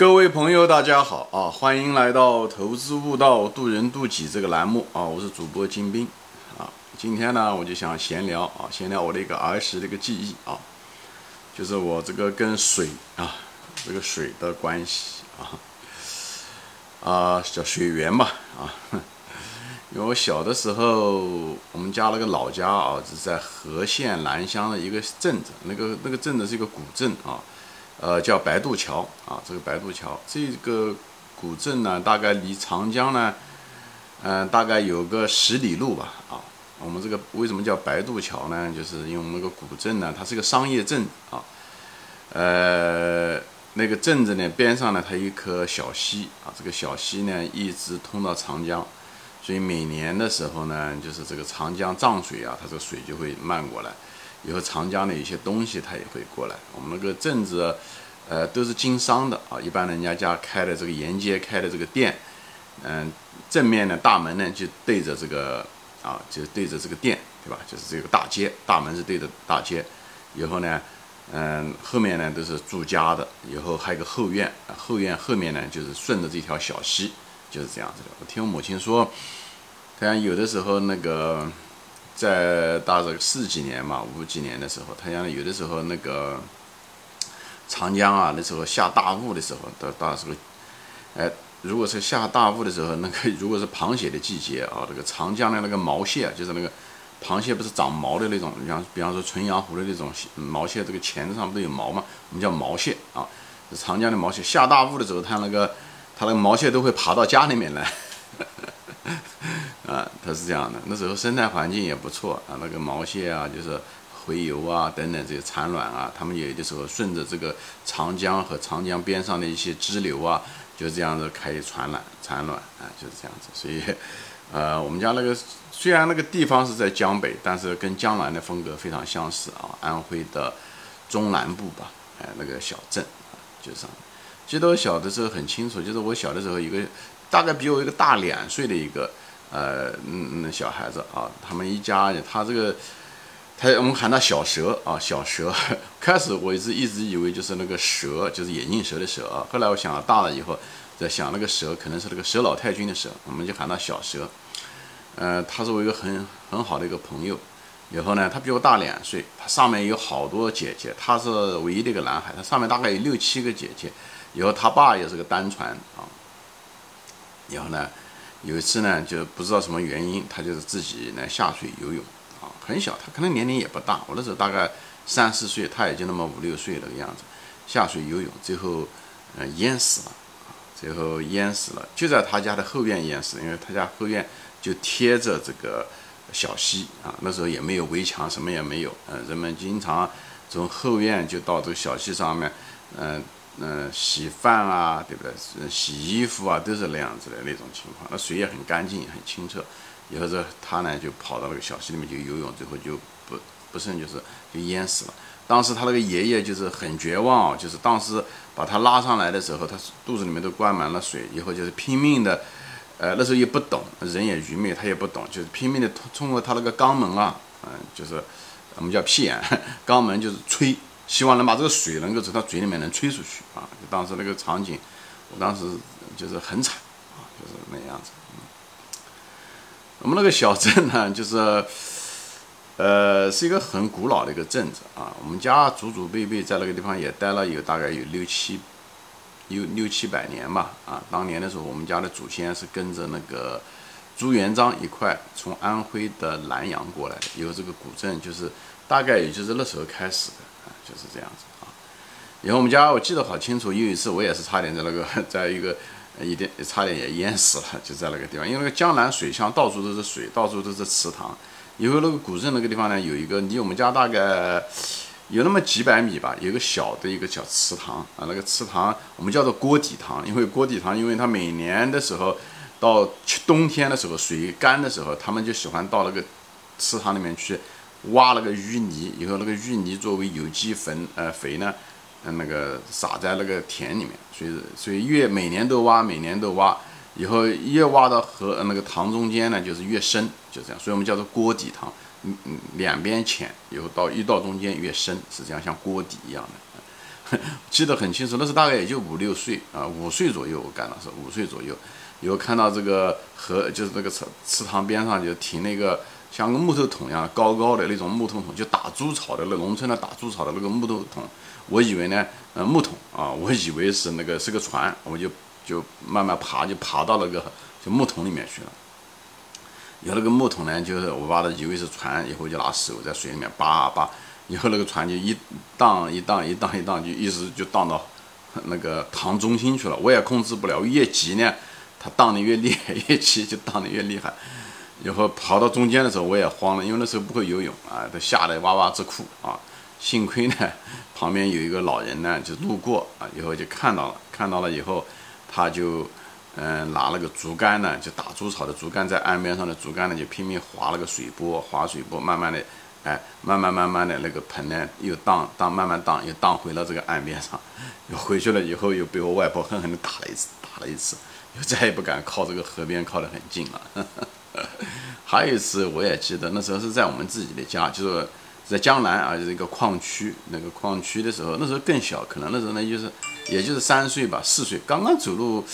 各位朋友，大家好啊！欢迎来到投资悟道渡人渡己这个栏目啊！我是主播金兵啊。今天呢，我就想闲聊啊，闲聊我的一个儿时的一个记忆啊，就是我这个跟水啊，这个水的关系啊，啊叫水源吧啊。因为我小的时候，我们家那个老家啊，是在和县南乡的一个镇子，那个那个镇子是一个古镇啊。呃，叫白渡桥啊，这个白渡桥，这个古镇呢，大概离长江呢，嗯，大概有个十里路吧，啊，我们这个为什么叫白渡桥呢？就是因为我们那个古镇呢，它是个商业镇啊，呃，那个镇子呢边上呢，它有一颗小溪啊，这个小溪呢一直通到长江，所以每年的时候呢，就是这个长江涨水啊，它这个水就会漫过来。以后长江的一些东西它也会过来。我们那个镇子，呃，都是经商的啊。一般人家家开的这个沿街开的这个店，嗯，正面的大门呢就对着这个啊，就对着这个店，对吧？就是这个大街，大门是对着大街。以后呢，嗯，后面呢都是住家的。以后还有个后院，后院后面呢就是顺着这条小溪，就是这样子的。我听我母亲说，她有的时候那个。在大概四几年嘛，五几年的时候，他讲有的时候那个长江啊，那时候下大雾的时候，到到时候，哎，如果是下大雾的时候，那个如果是螃蟹的季节啊，这个长江的那个毛蟹，就是那个螃蟹不是长毛的那种，你像比方说纯阳湖的那种毛蟹，这个钳子上不都有毛嘛？我们叫毛蟹啊，长江的毛蟹。下大雾的时候，它那个它那个毛蟹都会爬到家里面来。啊，它是这样的，那时候生态环境也不错啊，那个毛蟹啊，就是洄游啊等等这些产卵啊，它们有的时候顺着这个长江和长江边上的一些支流啊，就这样子可以产卵产卵啊，就是这样子。所以，呃，我们家那个虽然那个地方是在江北，但是跟江南的风格非常相似啊，安徽的中南部吧，哎，那个小镇啊，就是。记得我小的时候很清楚，就是我小的时候一个大概比我一个大两岁的一个。呃，嗯嗯，小孩子啊，他们一家人，他这个，他我们喊他小蛇啊，小蛇。开始我一直一直以为就是那个蛇，就是眼镜蛇的蛇啊。后来我想大了以后，在想那个蛇可能是那个蛇老太君的蛇，我们就喊他小蛇。呃，他是我一个很很好的一个朋友。以后呢，他比我大两岁，他上面有好多姐姐，他是唯一的一个男孩，他上面大概有六七个姐姐。以后他爸也是个单传啊。以后呢？有一次呢，就不知道什么原因，他就是自己呢下水游泳啊，很小，他可能年龄也不大，我那时候大概三四岁，他也就那么五六岁那个样子，下水游泳，最后嗯淹死了，最后淹死了，就在他家的后院淹死，因为他家后院就贴着这个小溪啊，那时候也没有围墙，什么也没有，嗯，人们经常从后院就到这个小溪上面，嗯。嗯，洗饭啊，对不对？洗衣服啊，都是那样子的那种情况。那水也很干净，很清澈。以后这他呢，就跑到那个小溪里面去游泳，最后就不不慎就是就淹死了。当时他那个爷爷就是很绝望，就是当时把他拉上来的时候，他肚子里面都灌满了水，以后就是拼命的，呃，那时候也不懂，人也愚昧，他也不懂，就是拼命的通通过他那个肛门啊，嗯，就是我们叫屁眼，肛门就是吹。希望能把这个水能够从他嘴里面能吹出去啊！就当时那个场景，我当时就是很惨啊，就是那样子。我们那个小镇呢，就是，呃，是一个很古老的一个镇子啊。我们家祖祖辈辈在那个地方也待了有大概有六七，有六七百年吧啊。当年的时候，我们家的祖先是跟着那个朱元璋一块从安徽的南阳过来，有这个古镇，就是大概也就是那时候开始的。就是这样子啊，以后我们家我记得好清楚，有一次我也是差点在那个，在一个一点差点也淹死了，就在那个地方，因为那个江南水乡到处都是水，到处都是池塘。以后那个古镇那个地方呢，有一个离我们家大概有那么几百米吧，有个小的一个小池塘啊，那个池塘我们叫做锅底塘，因为锅底塘，因为它每年的时候到冬天的时候水干的时候，他们就喜欢到那个池塘里面去。挖了个淤泥以后，那个淤泥作为有机粉，呃，肥呢，嗯，那个撒在那个田里面，所以，所以越每年都挖，每年都挖，以后越挖到河那个塘中间呢，就是越深，就这样，所以我们叫做锅底塘，嗯嗯，两边浅，以后到一到中间越深，是这样，像锅底一样的。记得很清楚，那时大概也就五六岁啊，五岁左右我干的是五岁左右，有看到这个河，就是那个池池塘边上就停那个像个木头桶一样高高的那种木头桶，就打猪草的那农村的打猪草的那个木头桶，我以为呢，呃木桶啊，我以为是那个是个船，我就就慢慢爬，就爬到那个就木桶里面去了。有那个木桶呢，就是我把它以为是船，以后就拿手在水里面扒扒。以后那个船就一荡一荡一荡一荡，就一直就荡到那个塘中心去了。我也控制不了，越急呢，它荡得越厉害；越急就荡得越厉害。以后跑到中间的时候，我也慌了，因为那时候不会游泳啊，都吓得哇哇直哭啊。幸亏呢，旁边有一个老人呢，就路过啊，以后就看到了，看到了以后，他就嗯拿了个竹竿呢，就打猪草的竹竿，在岸边上的竹竿呢，就拼命划了个水波，划水波，慢慢的。哎，慢慢慢慢的那个盆呢，又荡荡，慢慢荡，又荡回了这个岸边上，又回去了以后，又被我外婆狠狠地打了一次，打了一次，又再也不敢靠这个河边靠得很近了。还有一次我也记得，那时候是在我们自己的家，就是在江南啊，就是一个矿区，那个矿区的时候，那时候更小，可能那时候呢就是，也就是三岁吧，四岁，刚刚走路。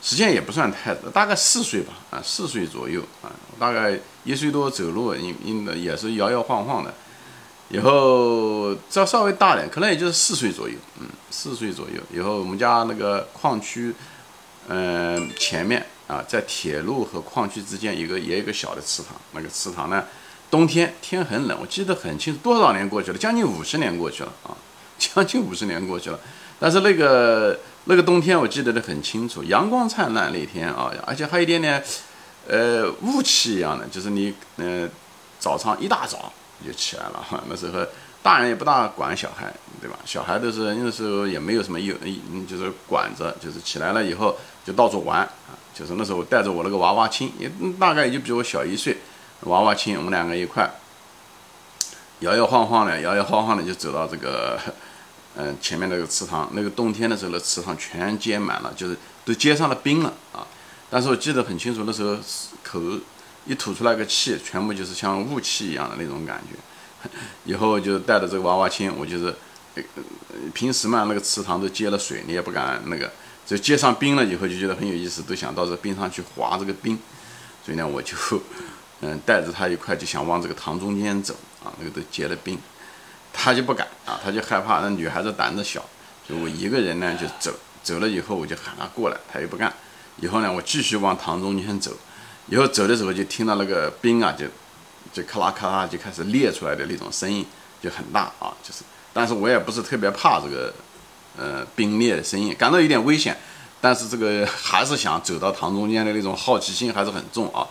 时间也不算太大概四岁吧，啊，四岁左右啊，大概一岁多走路，应应也是摇摇晃晃的。以后再稍微大点，可能也就是四岁左右，嗯，四岁左右。以后我们家那个矿区，嗯，前面啊，在铁路和矿区之间有个也有一个小的池塘，那个池塘呢，冬天天很冷，我记得很清楚，多少年过去了，将近五十年过去了啊，将近五十年过去了，但是那个。那个冬天我记得的很清楚，阳光灿烂那天啊，而且还有一点点，呃，雾气一样的，就是你，呃，早上一大早就起来了哈。那时候大人也不大管小孩，对吧？小孩都是那时候也没有什么有，就是管着，就是起来了以后就到处玩啊。就是那时候带着我那个娃娃亲，也大概也就比我小一岁，娃娃亲，我们两个一块摇摇晃晃的，摇摇晃晃的就走到这个。嗯，前面那个池塘，那个冬天的时候，那池塘全结满了，就是都结上了冰了啊。但是我记得很清楚，那时候口一吐出来个气，全部就是像雾气一样的那种感觉。以后就带着这个娃娃亲，我就是，平时嘛那个池塘都结了水，你也不敢那个，就结上冰了以后就觉得很有意思，都想到这冰上去滑这个冰。所以呢，我就嗯带着他一块就想往这个塘中间走啊，那个都结了冰。他就不敢啊，他就害怕。那女孩子胆子小，就我一个人呢就走，走了以后我就喊他过来，他也不干。以后呢，我继续往塘中间走，以后走的时候就听到那个冰啊，就就咔啦咔啦就开始裂出来的那种声音，就很大啊，就是。但是我也不是特别怕这个，呃，冰裂的声音，感到有点危险，但是这个 还是想走到塘中间的那种好奇心还是很重啊，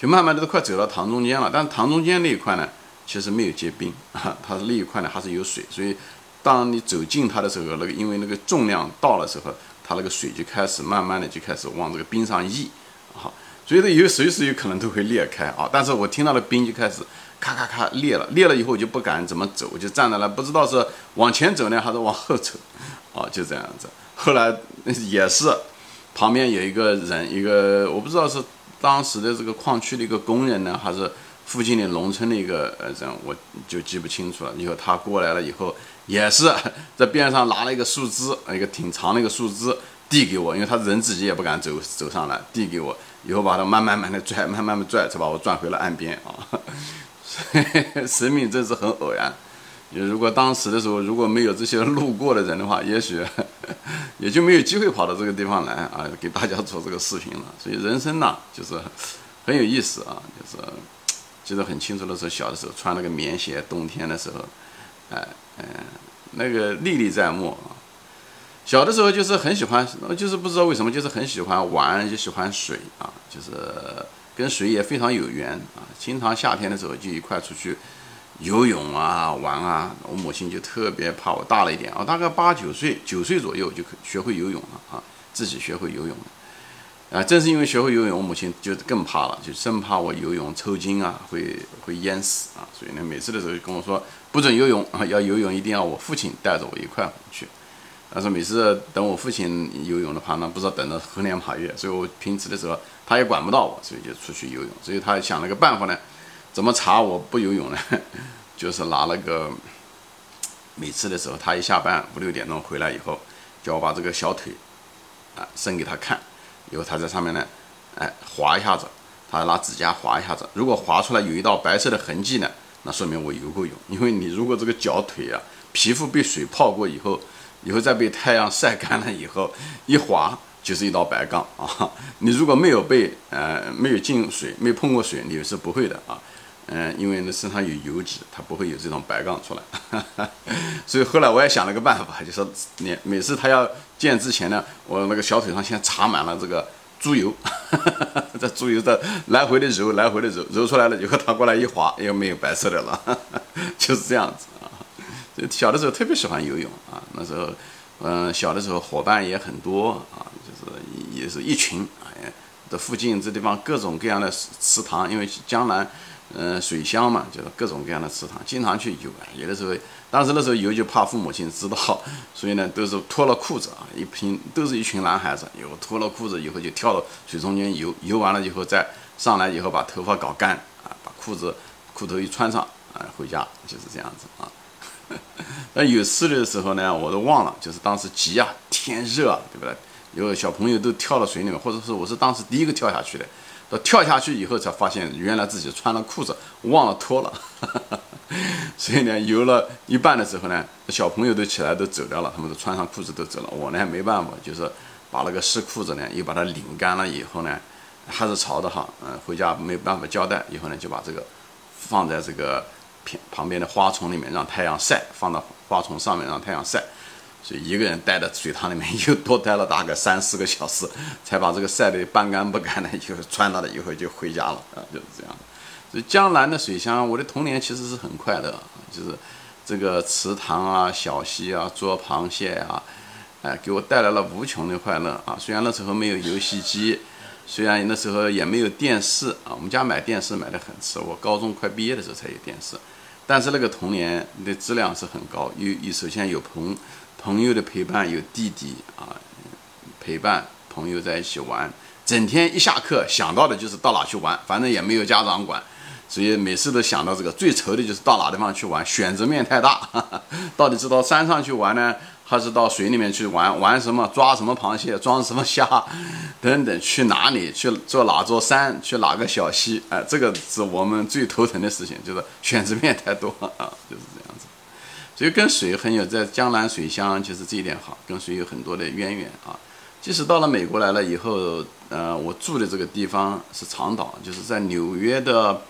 就慢慢的都快走到塘中间了，但是塘中间那一块呢。其实没有结冰啊，它是那一块呢还是有水，所以当你走近它的时候，那个因为那个重量到了时候，它那个水就开始慢慢的就开始往这个冰上溢，好，所以呢有随时有可能都会裂开啊。但是我听到的冰就开始咔咔咔裂了，裂了以后我就不敢怎么走，我就站在那，不知道是往前走呢还是往后走，啊，就这样子。后来也是旁边有一个人，一个我不知道是当时的这个矿区的一个工人呢，还是。附近的农村的一个人，我就记不清楚了。以后他过来了以后，也是在边上拿了一个树枝，一个挺长的一个树枝递给我，因为他人自己也不敢走走上来，递给我，以后把他慢慢慢的拽，慢慢的拽，才把我拽回了岸边啊。生命真是很偶然。如果当时的时候如果没有这些路过的人的话，也许 也就没有机会跑到这个地方来啊，给大家做这个视频了。所以人生呢，就是很有意思啊，就是。记得很清楚的时候，小的时候穿那个棉鞋，冬天的时候，哎，嗯，那个历历在目啊。小的时候就是很喜欢，就是不知道为什么，就是很喜欢玩，就喜欢水啊，就是跟水也非常有缘啊。经常夏天的时候就一块出去游泳啊，玩啊。我母亲就特别怕我大了一点啊，大概八九岁，九岁左右就可学会游泳了啊，自己学会游泳了。啊，正是因为学会游泳，我母亲就更怕了，就生怕我游泳抽筋啊，会会淹死啊。所以呢，每次的时候就跟我说不准游泳啊，要游泳一定要我父亲带着我一块去。但是每次等我父亲游泳的话，那不知道等到何年马月，所以我平时的时候他也管不到我，所以就出去游泳。所以他想了个办法呢，怎么查我不游泳呢？就是拿那个每次的时候，他一下班五六点钟回来以后，叫我把这个小腿啊伸给他看，以后他在上面呢，哎划一下子，他拿指甲划一下子，如果划出来有一道白色的痕迹呢，那说明我游过泳。因为你如果这个脚腿啊皮肤被水泡过以后，以后再被太阳晒干了以后一划。就是一道白杠啊！你如果没有被呃没有进水，没碰过水，你是不会的啊。嗯，因为那身上有油脂，它不会有这种白杠出来。所以后来我也想了个办法，就说你每次他要见之前呢，我那个小腿上先擦满了这个猪油，这猪油在来回的揉，来回的揉，揉出来了以后，他过来一划，又没有白色的了，就是这样子啊。小的时候特别喜欢游泳啊，那时候。嗯，小的时候伙伴也很多啊，就是也是一群哎，这附近这地方各种各样的池塘，因为江南，嗯，水乡嘛，就是各种各样的池塘，经常去游啊。有的时候，当时那时候游就怕父母亲知道，所以呢，都是脱了裤子啊，一群都是一群男孩子，有脱了裤子以后就跳到水中间游，游完了以后再上来以后把头发搞干啊，把裤子裤头一穿上啊，回家就是这样子啊。那有事的时候呢，我都忘了，就是当时急啊，天热啊，对不对？有小朋友都跳到水里面，或者是我是当时第一个跳下去的，到跳下去以后才发现，原来自己穿了裤子忘了脱了，所以呢，游了一半的时候呢，小朋友都起来都走掉了，他们都穿上裤子都走了，我呢没办法，就是把那个湿裤子呢又把它拧干了以后呢，还是潮的哈，嗯，回家没办法交代，以后呢就把这个放在这个。旁边的花丛里面让太阳晒，放到花丛上面让太阳晒，所以一个人待在水塘里面又多待了大概三四个小时，才把这个晒得半干不干的，就穿了了以后就回家了 啊，就是这样。所以江南的水乡，我的童年其实是很快乐，就是这个池塘啊、小溪啊、捉螃蟹啊，哎，给我带来了无穷的快乐啊。虽然那时候没有游戏机。虽然那时候也没有电视啊，我们家买电视买的很迟，我高中快毕业的时候才有电视。但是那个童年的质量是很高，有有首先有朋朋友的陪伴，有弟弟啊陪伴，朋友在一起玩，整天一下课想到的就是到哪去玩，反正也没有家长管，所以每次都想到这个。最愁的就是到哪地方去玩，选择面太大，到底是到山上去玩呢？还是到水里面去玩玩什么，抓什么螃蟹，装什么虾，等等，去哪里，去坐哪座山，去哪个小溪，哎，这个是我们最头疼的事情，就是选择面太多啊，就是这样子。所以跟水很有，在江南水乡，其实这一点好，跟水有很多的渊源啊。即使到了美国来了以后，呃，我住的这个地方是长岛，就是在纽约的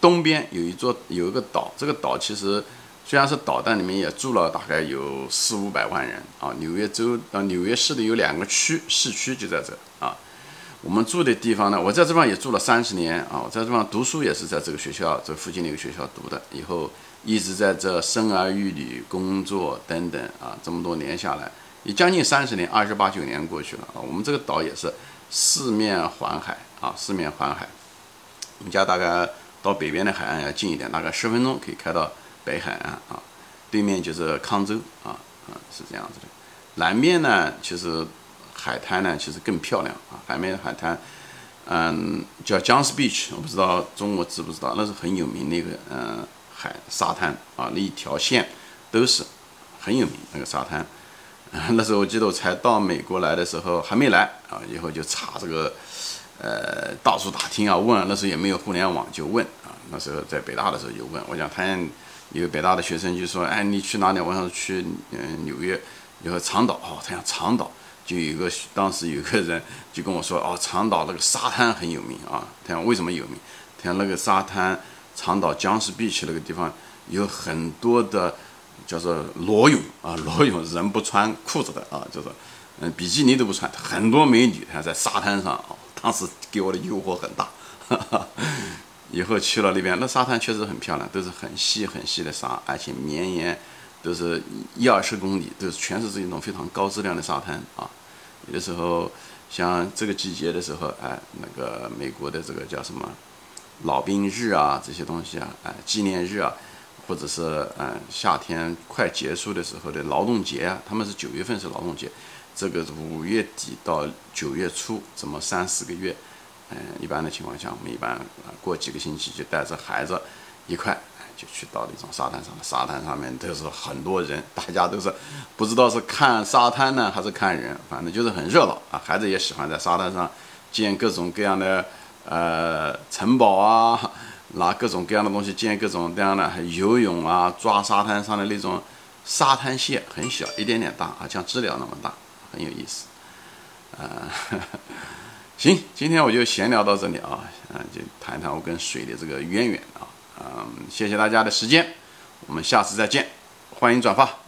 东边有一座有一个岛，这个岛其实。虽然是导弹里面也住了大概有四五百万人啊，纽约州啊纽约市的有两个区，市区就在这。我们住的地方呢，我在这方也住了三十年啊，我在这方读书也是在这个学校这附近的一个学校读的，以后一直在这生儿育女、工作等等啊，这么多年下来，也将近三十年，二十八九年过去了啊。我们这个岛也是四面环海啊，四面环海。我们家大概到北边的海岸要近一点，大概十分钟可以开到。北海岸啊，对面就是康州啊，啊是这样子的。南面呢，其实海滩呢，其实更漂亮啊。海面海滩，嗯，叫 Jones Beach，我不知道中国知不知道，那是很有名的一个嗯海沙滩啊，那一条线都是很有名那个沙滩。那时候我记得我才到美国来的时候还没来啊，以后就查这个，呃，到处打听啊，问，那时候也没有互联网，就问啊。那时候在北大的时候就问，我讲他。有北大的学生就说：“哎，你去哪里？我想去嗯纽约，以后长岛哦。他讲长岛就有个当时有个人就跟我说哦，长岛那个沙滩很有名啊。他讲为什么有名？他讲那个沙滩长岛江市 beach 那个地方有很多的叫做裸泳啊，裸泳人不穿裤子的啊，就是嗯比基尼都不穿，很多美女他在沙滩上啊。当时给我的诱惑很大。”哈哈以后去了那边，那沙滩确实很漂亮，都是很细很细的沙，而且绵延都是一二十公里，都是全是这种非常高质量的沙滩啊。有的时候像这个季节的时候，哎，那个美国的这个叫什么老兵日啊，这些东西啊，哎，纪念日啊，或者是嗯夏天快结束的时候的劳动节啊，他们是九月份是劳动节，这个五月底到九月初这么三四个月。嗯，一般的情况下，我们一般过几个星期就带着孩子一块就去到那种沙滩上，沙滩上面都是很多人，大家都是不知道是看沙滩呢还是看人，反正就是很热闹啊。孩子也喜欢在沙滩上建各种各样的呃城堡啊，拿各种各样的东西建各种各样的游泳啊，抓沙滩上的那种沙滩蟹，很小，一点点大啊，像知了那么大，很有意思。呃，行，今天我就闲聊到这里啊，嗯，就谈谈我跟水的这个渊源啊，嗯，谢谢大家的时间，我们下次再见，欢迎转发。